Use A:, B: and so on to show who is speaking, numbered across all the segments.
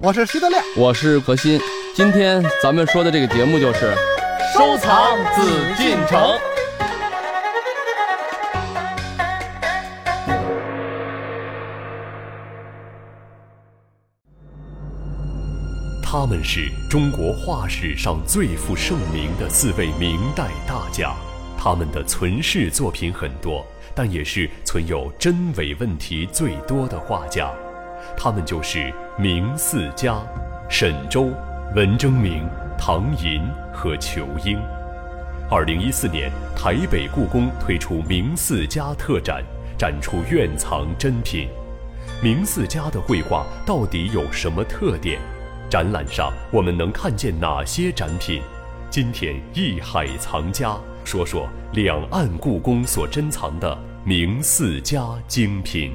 A: 我是徐德亮，
B: 我是何鑫。今天咱们说的这个节目就是
C: 收藏紫禁城。
D: 他们是中国画史上最负盛名的四位明代大家，他们的存世作品很多，但也是存有真伪问题最多的画家。他们就是明四家：沈周、文征明、唐寅和裘英。二零一四年，台北故宫推出明四家特展，展出院藏珍品。明四家的绘画到底有什么特点？展览上我们能看见哪些展品？今天艺海藏家说说两岸故宫所珍藏的明四家精品。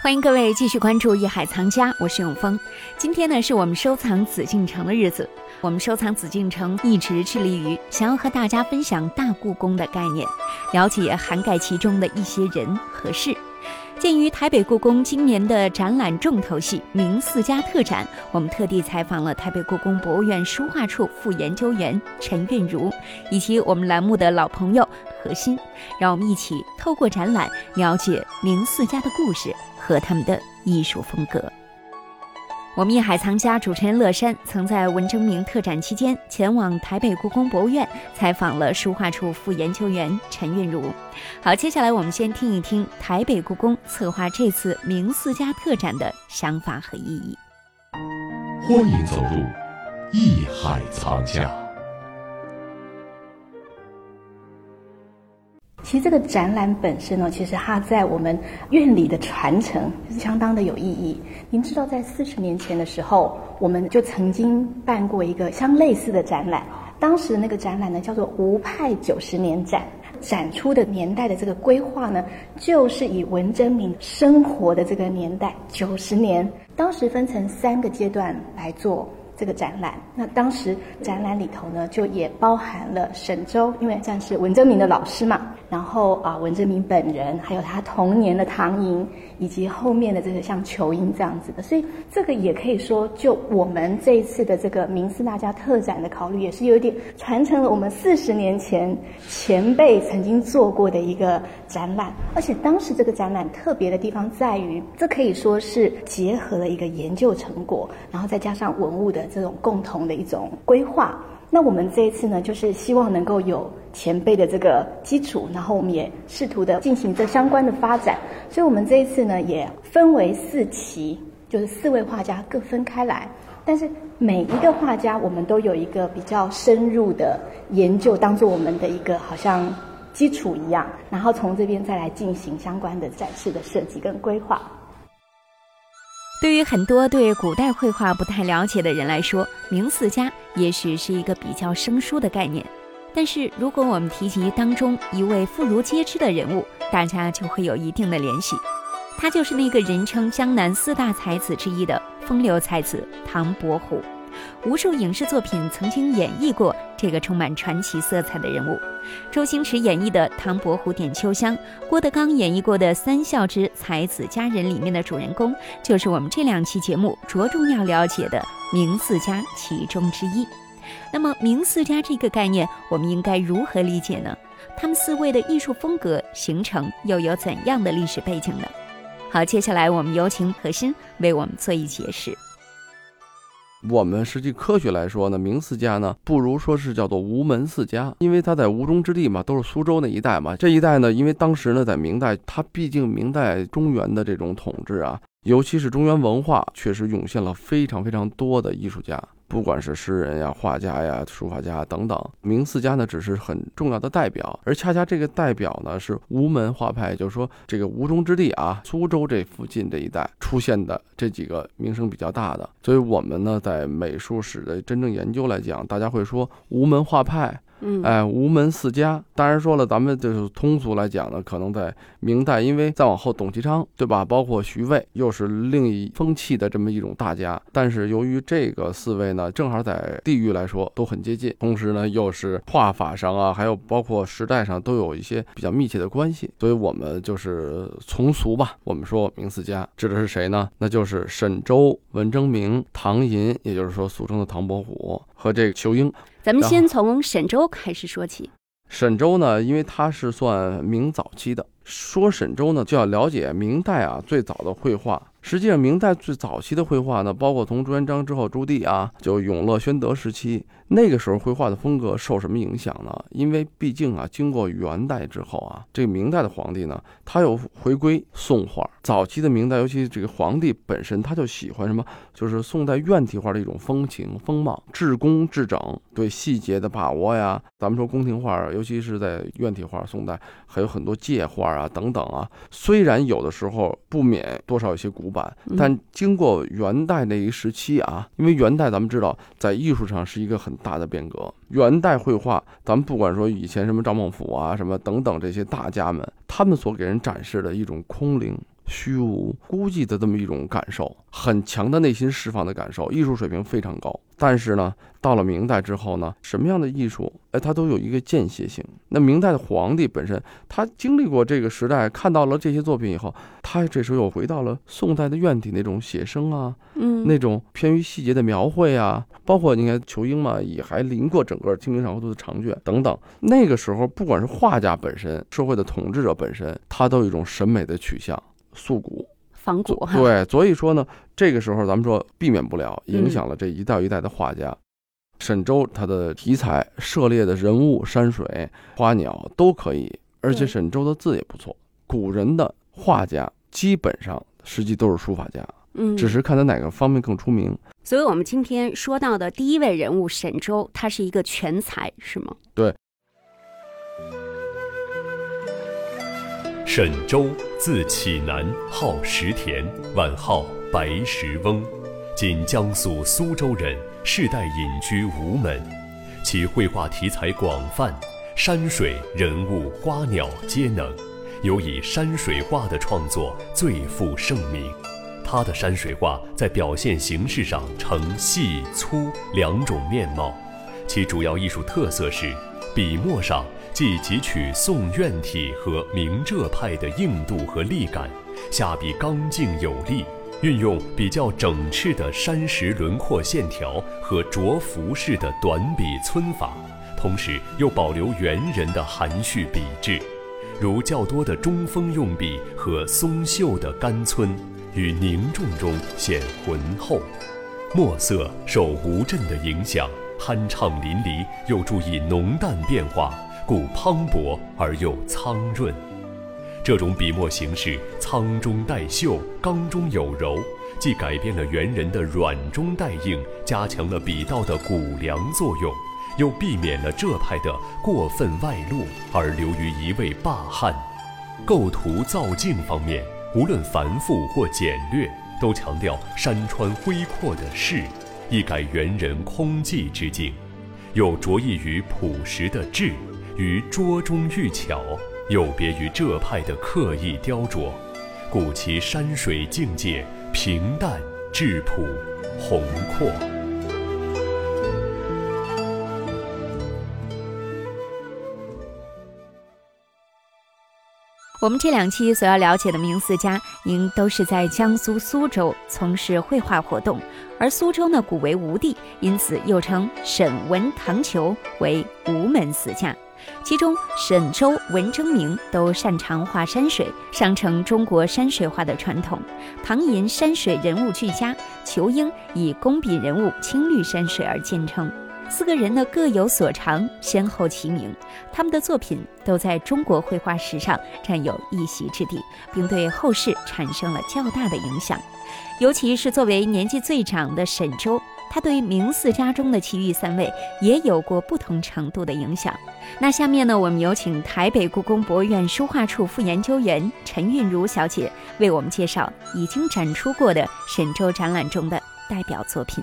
E: 欢迎各位继续关注艺海藏家，我是永峰。今天呢，是我们收藏紫禁城的日子。我们收藏紫禁城一直致力于想要和大家分享大故宫的概念，了解涵盖其中的一些人和事。鉴于台北故宫今年的展览重头戏“明四家”特展，我们特地采访了台北故宫博物院书画处副研究员陈韵如，以及我们栏目的老朋友何鑫，让我们一起透过展览了解明四家的故事和他们的艺术风格。我们艺海藏家主持人乐山曾在文征明特展期间前往台北故宫博物院采访了书画处副研究员陈韵如。好，接下来我们先听一听台北故宫策划这次明四家特展的想法和意义。
F: 欢迎走入艺海藏家。
G: 其实这个展览本身呢，其实它在我们院里的传承是相当的有意义。您知道，在四十年前的时候，我们就曾经办过一个相类似的展览。当时那个展览呢，叫做“吴派九十年展”，展出的年代的这个规划呢，就是以文征明生活的这个年代九十年，当时分成三个阶段来做。这个展览，那当时展览里头呢，就也包含了沈周，因为算是文征明的老师嘛。然后啊，文征明本人，还有他童年的唐寅，以及后面的这个像裘英这样子的，所以这个也可以说，就我们这一次的这个明四大家特展的考虑，也是有点传承了我们四十年前前辈曾经做过的一个展览。而且当时这个展览特别的地方在于，这可以说是结合了一个研究成果，然后再加上文物的。这种共同的一种规划，那我们这一次呢，就是希望能够有前辈的这个基础，然后我们也试图的进行这相关的发展，所以我们这一次呢，也分为四期，就是四位画家各分开来，但是每一个画家，我们都有一个比较深入的研究，当做我们的一个好像基础一样，然后从这边再来进行相关的展示的设计跟规划。
E: 对于很多对古代绘画不太了解的人来说，明四家也许是一个比较生疏的概念。但是，如果我们提及当中一位妇孺皆知的人物，大家就会有一定的联系。他就是那个人称江南四大才子之一的风流才子唐伯虎。无数影视作品曾经演绎过这个充满传奇色彩的人物。周星驰演绎的《唐伯虎点秋香》，郭德纲演绎过的《三笑之才子佳人》里面的主人公，就是我们这两期节目着重要了解的明四家其中之一。那么，明四家这个概念，我们应该如何理解呢？他们四位的艺术风格形成又有怎样的历史背景呢？好，接下来我们有请何鑫为我们做一解释。
B: 我们实际科学来说呢，明四家呢，不如说是叫做吴门四家，因为他在吴中之地嘛，都是苏州那一带嘛。这一带呢，因为当时呢，在明代，它毕竟明代中原的这种统治啊，尤其是中原文化，确实涌现了非常非常多的艺术家。不管是诗人呀、画家呀、书法家等等，明四家呢只是很重要的代表，而恰恰这个代表呢是吴门画派，就是说这个吴中之地啊，苏州这附近这一带出现的这几个名声比较大的，所以我们呢在美术史的真正研究来讲，大家会说吴门画派
E: 嗯，
B: 哎，吴门四家，当然说了，咱们就是通俗来讲呢，可能在明代，因为再往后董其昌，对吧？包括徐渭，又是另一风气的这么一种大家。但是由于这个四位呢，正好在地域来说都很接近，同时呢又是画法上啊，还有包括时代上都有一些比较密切的关系，所以我们就是从俗吧，我们说明四家指的是谁呢？那就是沈周、文征明、唐寅，也就是说俗称的唐伯虎和这个仇英。
E: 咱们先从沈周开始说起。
B: 沈周呢，因为他是算明早期的。说沈周呢，就要了解明代啊最早的绘画。实际上，明代最早期的绘画呢，包括从朱元璋之后朱棣啊，就永乐、宣德时期，那个时候绘画的风格受什么影响呢？因为毕竟啊，经过元代之后啊，这个明代的皇帝呢，他又回归宋画。早期的明代，尤其这个皇帝本身，他就喜欢什么？就是宋代院体画的一种风情风貌，至工至整，对细节的把握呀。咱们说宫廷画，尤其是在院体画，宋代还有很多界画啊等等啊。虽然有的时候不免多少有些古板，但经过元代那一时期啊，因为元代咱们知道在艺术上是一个很大的变革。元代绘画，咱们不管说以前什么赵孟頫啊、什么等等这些大家们，他们所给人展示的一种空灵。虚无、孤寂的这么一种感受，很强的内心释放的感受，艺术水平非常高。但是呢，到了明代之后呢，什么样的艺术，哎，它都有一个间歇性。那明代的皇帝本身，他经历过这个时代，看到了这些作品以后，他这时候又回到了宋代的院体那种写生啊，
E: 嗯，
B: 那种偏于细节的描绘啊，包括你看仇英嘛，也还临过整个《清明上河图》的长卷等等。那个时候，不管是画家本身，社会的统治者本身，他都有一种审美的取向。素古，
E: 仿古哈，
B: 对，所以说呢，这个时候咱们说避免不了
E: 嗯
B: 影响了这一代一代的画家。沈周他的题材涉猎的人物、山水、花鸟都可以，而且沈周的字也不错。古人的画家基本上实际都是书法家，
E: 嗯，
B: 只是看他哪个方面更出名。
E: 所以我们今天说到的第一位人物沈周，他是一个全才，是吗？
D: 沈周，字启南，号石田，晚号白石翁，今江苏苏州人，世代隐居吴门。其绘画题材广泛，山水、人物、花鸟皆能，尤以山水画的创作最负盛名。他的山水画在表现形式上呈细粗两种面貌，其主要艺术特色是笔墨上既汲取宋院体和明浙派的硬度和力感，下笔刚劲有力，运用比较整饬的山石轮廓线条和着浮式的短笔皴法，同时又保留元人的含蓄笔致，如较多的中锋用笔和松秀的干皴，与凝重中显浑厚。墨色受吴镇的影响，酣畅淋漓，又注意浓淡变化，故磅礴而又苍润。这种笔墨形式苍中带秀，刚中有柔，既改变了元人的软中带硬，加强了笔道的骨梁作用，又避免了浙派的过分外露，而流于一味霸汉。构图造境方面，无论繁复或简略，都强调山川恢阔的势，一改元人空寂之境，又着意于朴实的质，于拙中寓巧，有别于浙派的刻意雕琢，故其山水境界平淡质朴、宏阔。
E: 我们这两期所要了解的名四家，您都是在江苏苏州从事绘画活动，而苏州呢古为吴地，因此又称沈文唐裘为吴门四家。其中沈周、文征明都擅长画山水，上承中国山水画的传统。唐寅山水人物俱佳，仇英以工笔人物青绿山水而见称。四个人呢各有所长，先后齐名，他们的作品都在中国绘画史上占有一席之地，并对后世产生了较大的影响。尤其是作为年纪最长的沈周，他对明四家中的其余三位也有过不同程度的影响。那下面呢，我们有请台北故宫博物院书画处副研究员陈韵如小姐为我们介绍已经展出过的沈周展览中的代表作品。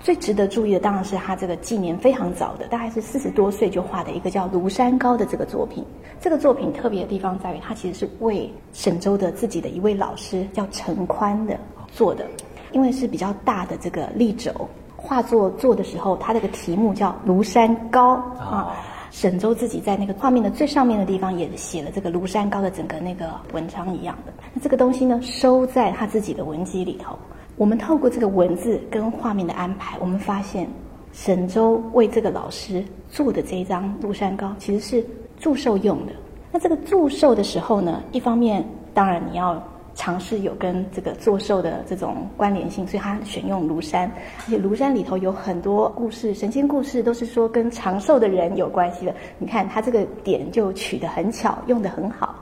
G: 最值得注意的当然是他这个纪年非常早的，大概是四十多岁就画的一个叫《庐山高》的这个作品。这个作品特别的地方在于，它其实是为沈周的自己的一位老师叫陈宽的做的，因为是比较大的这个立轴，画作做的时候，它这个题目叫《庐山高》啊。沈周自己在那个画面的最上面的地方也写了这个庐山高的整个那个文章一样的。那这个东西呢，收在他自己的文集里头。我们透过这个文字跟画面的安排，我们发现沈周为这个老师做的这一张庐山高其实是祝寿用的。那这个祝寿的时候呢，一方面当然你要。尝试有跟这个作寿的这种关联性，所以他选用庐山，而且庐山里头有很多故事，神仙故事都是说跟长寿的人有关系的。你看他这个点就取得很巧，用得很好。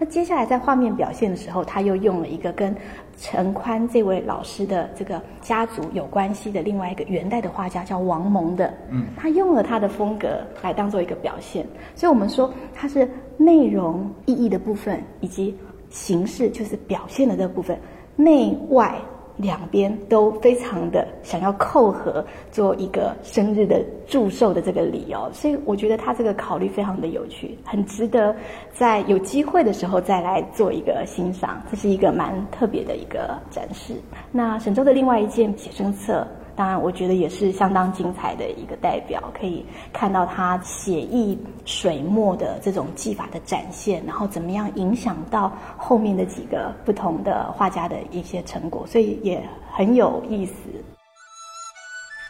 G: 那接下来在画面表现的时候，他又用了一个跟陈宽这位老师的这个家族有关系的另外一个元代的画家叫王蒙的，嗯，他用了他的风格来当做一个表现。所以我们说它是内容意义的部分以及。形式就是表现的这部分，内外两边都非常的想要扣合，做一个生日的祝寿的这个理由，所以我觉得他这个考虑非常的有趣，很值得在有机会的时候再来做一个欣赏，这是一个蛮特别的一个展示。那沈周的另外一件写生册。当然，我觉得也是相当精彩的一个代表，可以看到他写意水墨的这种技法的展现，然后怎么样影响到后面的几个不同的画家的一些成果，所以也很有意思。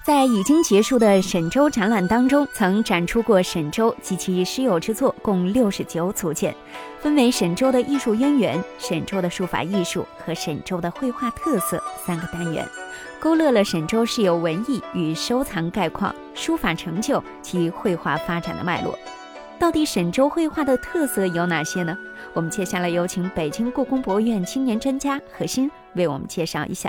E: 在已经结束的沈周展览当中，曾展出过沈周及其师友之作共六十九组件，分为沈周的艺术渊源、沈周的书法艺术和沈周的绘画特色三个单元。勾勒了沈周是由文艺与收藏概况、书法成就及绘画发展的脉络。到底沈周绘画的特色有哪些呢？我们接下来有请北京故宫博物院青年专家何欣为我们介绍一下。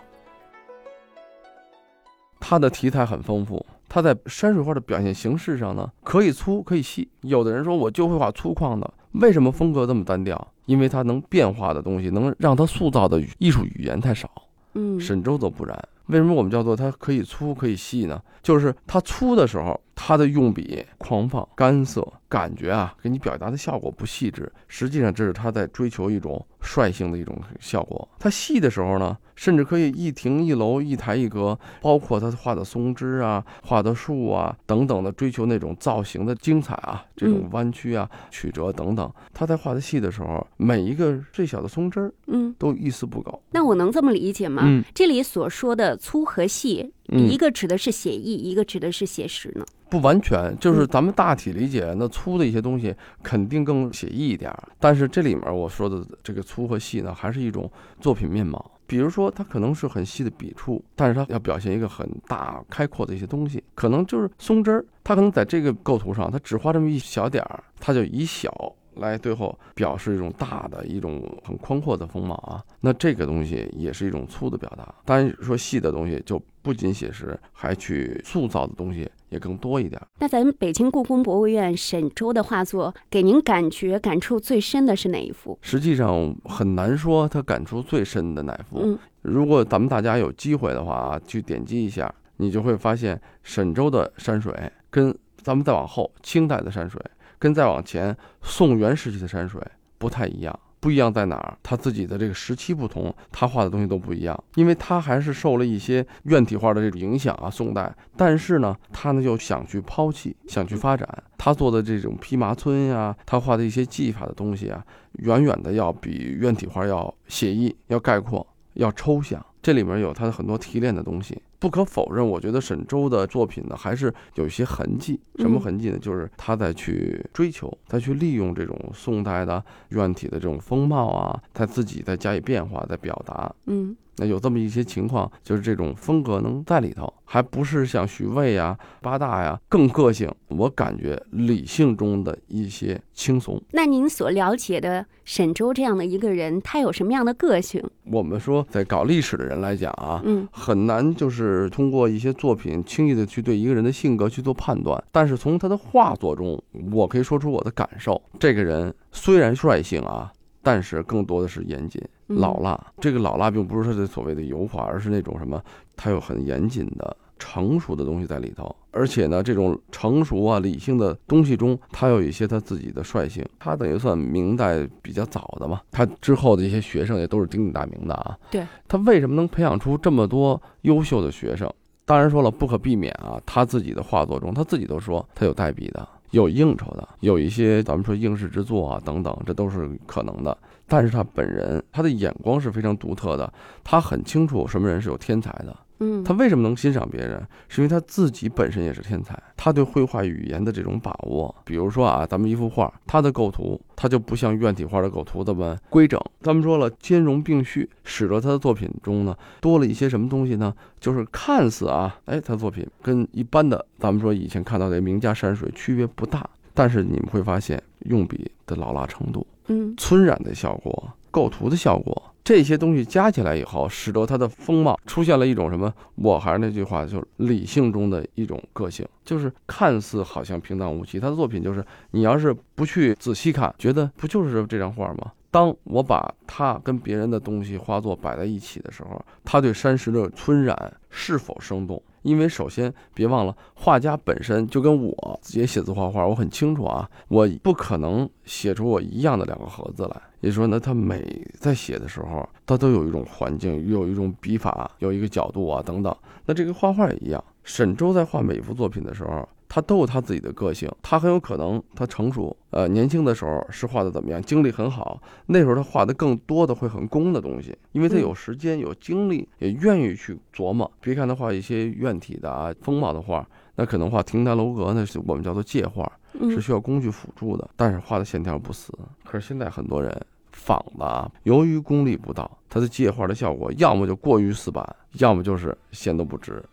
B: 他的题材很丰富，他在山水画的表现形式上呢，可以粗可以细。有的人说我就会画粗犷的，为什么风格这么单调？因为他能变化的东西，能让他塑造的艺术语言太少。
E: 嗯，
B: 沈周则不然。为什么我们叫做它可以粗可以细呢？就是它粗的时候，它的用笔狂放、干涩，感觉啊，给你表达的效果不细致。实际上，这是他在追求一种率性的一种效果。他细的时候呢？甚至可以一亭一楼一台一阁，包括他画的松枝啊、画的树啊等等的，追求那种造型的精彩啊，这种弯曲啊、曲折等等。他在画的细的时候，每一个最小的松枝儿，嗯，都一丝不苟。
E: 那我能这么理解吗？
B: 嗯，
E: 这里所说的粗和细，一个指的是写意，一个指的是写实呢？
B: 不完全，就是咱们大体理解，那粗的一些东西肯定更写意一点儿。但是这里面我说的这个粗和细呢，还是一种作品面貌。比如说，它可能是很细的笔触，但是它要表现一个很大开阔的一些东西，可能就是松枝儿，它可能在这个构图上，它只画这么一小点儿，它就以小来最后表示一种大的一种很宽阔的风貌啊。那这个东西也是一种粗的表达。当然说细的东西就不仅写实，还去塑造的东西。也更多一点。
E: 那咱们北京故宫博物院沈周的画作，给您感觉感触最深的是哪一幅？
B: 实际上很难说他感触最深的哪幅。
E: 嗯，
B: 如果咱们大家有机会的话啊，去点击一下，你就会发现沈周的山水跟咱们再往后清代的山水，跟再往前宋元时期的山水不太一样。不一样在哪儿？他自己的这个时期不同，他画的东西都不一样。因为他还是受了一些院体画的这种影响啊，宋代。但是呢，他呢又想去抛弃，想去发展。他做的这种披麻皴呀，他画的一些技法的东西啊，远远的要比院体画要写意、要概括、要抽象。这里面有他的很多提炼的东西。不可否认，我觉得沈周的作品呢，还是有一些痕迹。什么痕迹呢？就是他在去追求，他去利用这种宋代的院体的这种风貌啊，他自己在加以变化，在表达。
E: 嗯。
B: 那有这么一些情况，就是这种风格能在里头，还不是像徐渭呀、八大呀更个性。我感觉理性中的一些轻松。
E: 那您所了解的沈周这样的一个人，他有什么样的个性？
B: 我们说，在搞历史的人来讲啊，
E: 嗯，
B: 很难就是通过一些作品轻易的去对一个人的性格去做判断。但是从他的画作中，我可以说出我的感受：这个人虽然率性啊。但是更多的是严谨、老辣。这个老辣并不是他的所谓的油画，而是那种什么，他有很严谨的成熟的东西在里头，而且呢，这种成熟啊、理性的东西中，他有一些他自己的率性。他等于算明代比较早的嘛，他之后的一些学生也都是鼎鼎大名的啊。
E: 对，
B: 他为什么能培养出这么多优秀的学生？当然说了，不可避免啊，他自己的画作中，他自己都说他有代笔的，有应酬的，有一些咱们说应试之作啊等等，这都是可能的。但是他本人，他的眼光是非常独特的，他很清楚什么人是有天才的。
E: 嗯，
B: 他为什么能欣赏别人？是因为他自己本身也是天才，他对绘画语言的这种把握。比如说啊，咱们一幅画，它的构图，它就不像院体画的构图这么规整。咱们说了，兼容并蓄，使得他的作品中呢多了一些什么东西呢？就是看似啊，哎，他作品跟一般的咱们说以前看到的名家山水区别不大，但是你们会发现用笔的老辣程度，
E: 嗯，
B: 皴染的效果，构图的效果。这些东西加起来以后，使得他的风貌出现了一种什么？我还是那句话，就是理性中的一种个性，就是看似好像平淡无奇。他的作品就是，你要是不去仔细看，觉得不就是这张画吗？当我把他跟别人的东西画作摆在一起的时候，他对山石的皴染是否生动？因为首先别忘了，画家本身就跟我也写字画画，我很清楚啊，我不可能写出我一样的两个盒子来。也就是说呢，他每在写的时候，他都有一种环境，有一种笔法，有一个角度啊等等。那这个画画也一样，沈周在画每一幅作品的时候。他都有他自己的个性，他很有可能他成熟，呃，年轻的时候是画的怎么样，精力很好，那时候他画的更多的会很工的东西，因为他有时间有精力，也愿意去琢磨。别看他画一些院体的啊风貌的画，那可能画亭台楼阁，那是我们叫做借画，是需要工具辅助的，但是画的线条不死。可是现在很多人仿的啊，由于功力不到，他的借画的效果要么就过于死板，要么就是线都不直。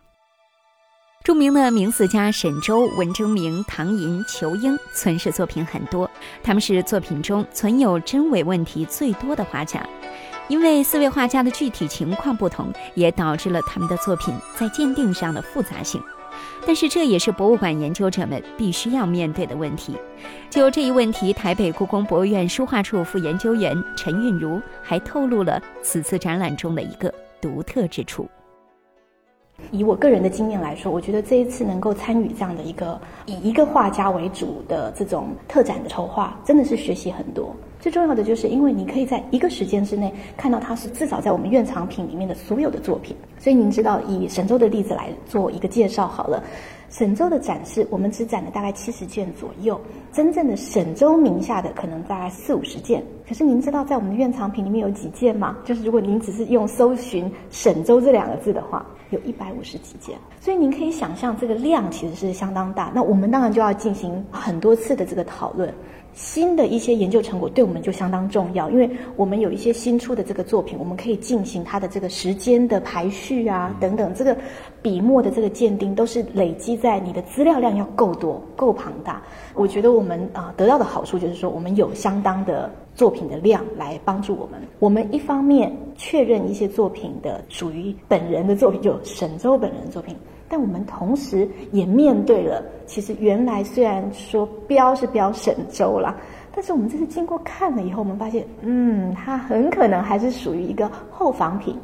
E: 著名的名词家沈周、文征明、唐寅、仇英存世作品很多，他们是作品中存有真伪问题最多的画家。因为四位画家的具体情况不同，也导致了他们的作品在鉴定上的复杂性。但是这也是博物馆研究者们必须要面对的问题。就这一问题，台北故宫博物院书画处副研究员陈韵如还透露了此次展览中的一个独特之处。
G: 以我个人的经验来说，我觉得这一次能够参与这样的一个以一个画家为主的这种特展的筹划，真的是学习很多。最重要的就是，因为你可以在一个时间之内看到它是至少在我们院藏品里面的所有的作品。所以您知道，以神州的例子来做一个介绍好了。沈周的展示，我们只展了大概七十件左右，真正的沈周名下的可能大概四五十件。可是您知道，在我们的院藏品里面有几件吗？就是如果您只是用搜寻“沈周”这两个字的话，有一百五十几件。所以您可以想象，这个量其实是相当大。那我们当然就要进行很多次的这个讨论。新的一些研究成果对我们就相当重要，因为我们有一些新出的这个作品，我们可以进行它的这个时间的排序啊，等等，这个笔墨的这个鉴定都是累积在你的资料量要够多、够庞大。我觉得我们啊得到的好处就是说，我们有相当的作品的量来帮助我们。我们一方面确认一些作品的属于本人的作品，就沈周本人的作品。但我们同时也面对了，其实原来虽然说标是标沈周啦，但是我们这次经过看了以后，我们发现，嗯，它很可能还是属于一个后仿品。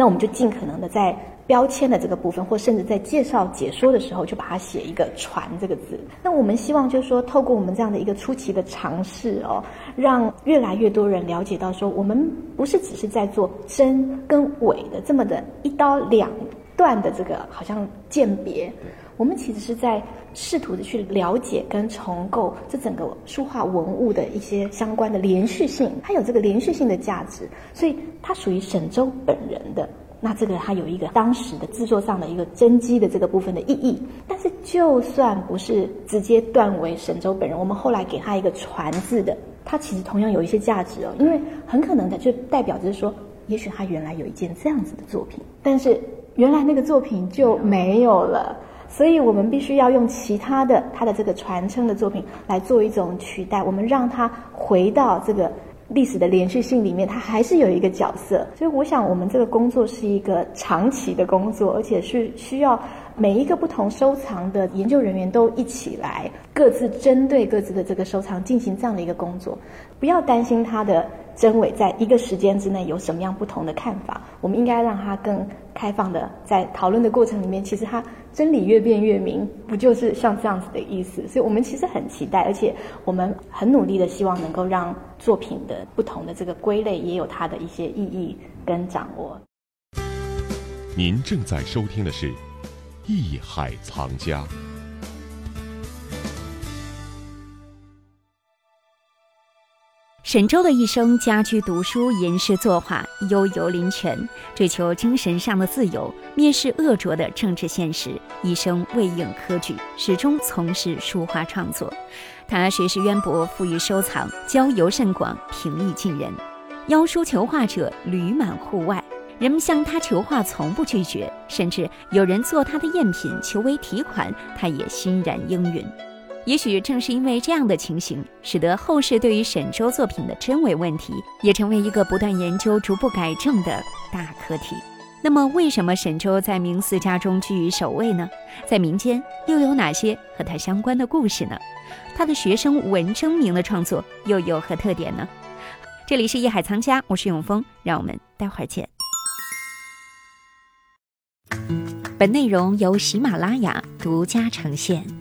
G: 那我们就尽可能的在标签的这个部分，或甚至在介绍解说的时候，就把它写一个“传”这个字。那我们希望就是说，透过我们这样的一个初期的尝试哦，让越来越多人了解到，说我们不是只是在做真跟伪的这么的一刀两。断的这个好像鉴别，我们其实是在试图的去了解跟重构这整个书画文物的一些相关的连续性，它有这个连续性的价值，所以它属于沈周本人的。那这个它有一个当时的制作上的一个真迹的这个部分的意义。但是就算不是直接断为沈周本人，我们后来给他一个传字的，它其实同样有一些价值哦，因为很可能的就代表着说，也许他原来有一件这样子的作品，但是。原来那个作品就没有了，所以我们必须要用其他的他的这个传承的作品来做一种取代。我们让他回到这个历史的连续性里面，他还是有一个角色。所以我想，我们这个工作是一个长期的工作，而且是需要每一个不同收藏的研究人员都一起来，各自针对各自的这个收藏进行这样的一个工作。不要担心他的真伪在一个时间之内有什么样不同的看法，我们应该让他更开放的在讨论的过程里面，其实他真理越辩越明，不就是像这样子的意思？所以我们其实很期待，而且我们很努力的希望能够让作品的不同的这个归类也有它的一些意义跟掌握。
F: 您正在收听的是《艺海藏家》。
E: 沈周的一生家居读书、吟诗作画、悠游林泉，追求精神上的自由，蔑视恶浊的政治现实，一生未应科举，始终从事书画创作。他学识渊博，富于收藏，交游甚广，平易近人。邀书求画者屡满户外，人们向他求画从不拒绝，甚至有人做他的赝品求为题款，他也欣然应允。也许正是因为这样的情形，使得后世对于沈周作品的真伪问题，也成为一个不断研究、逐步改正的大课题。那么，为什么沈周在名四家中居于首位呢？在民间又有哪些和他相关的故事呢？他的学生文征明的创作又有何特点呢？这里是艺海藏家，我是永峰，让我们待会儿见。本内容由喜马拉雅独家呈现。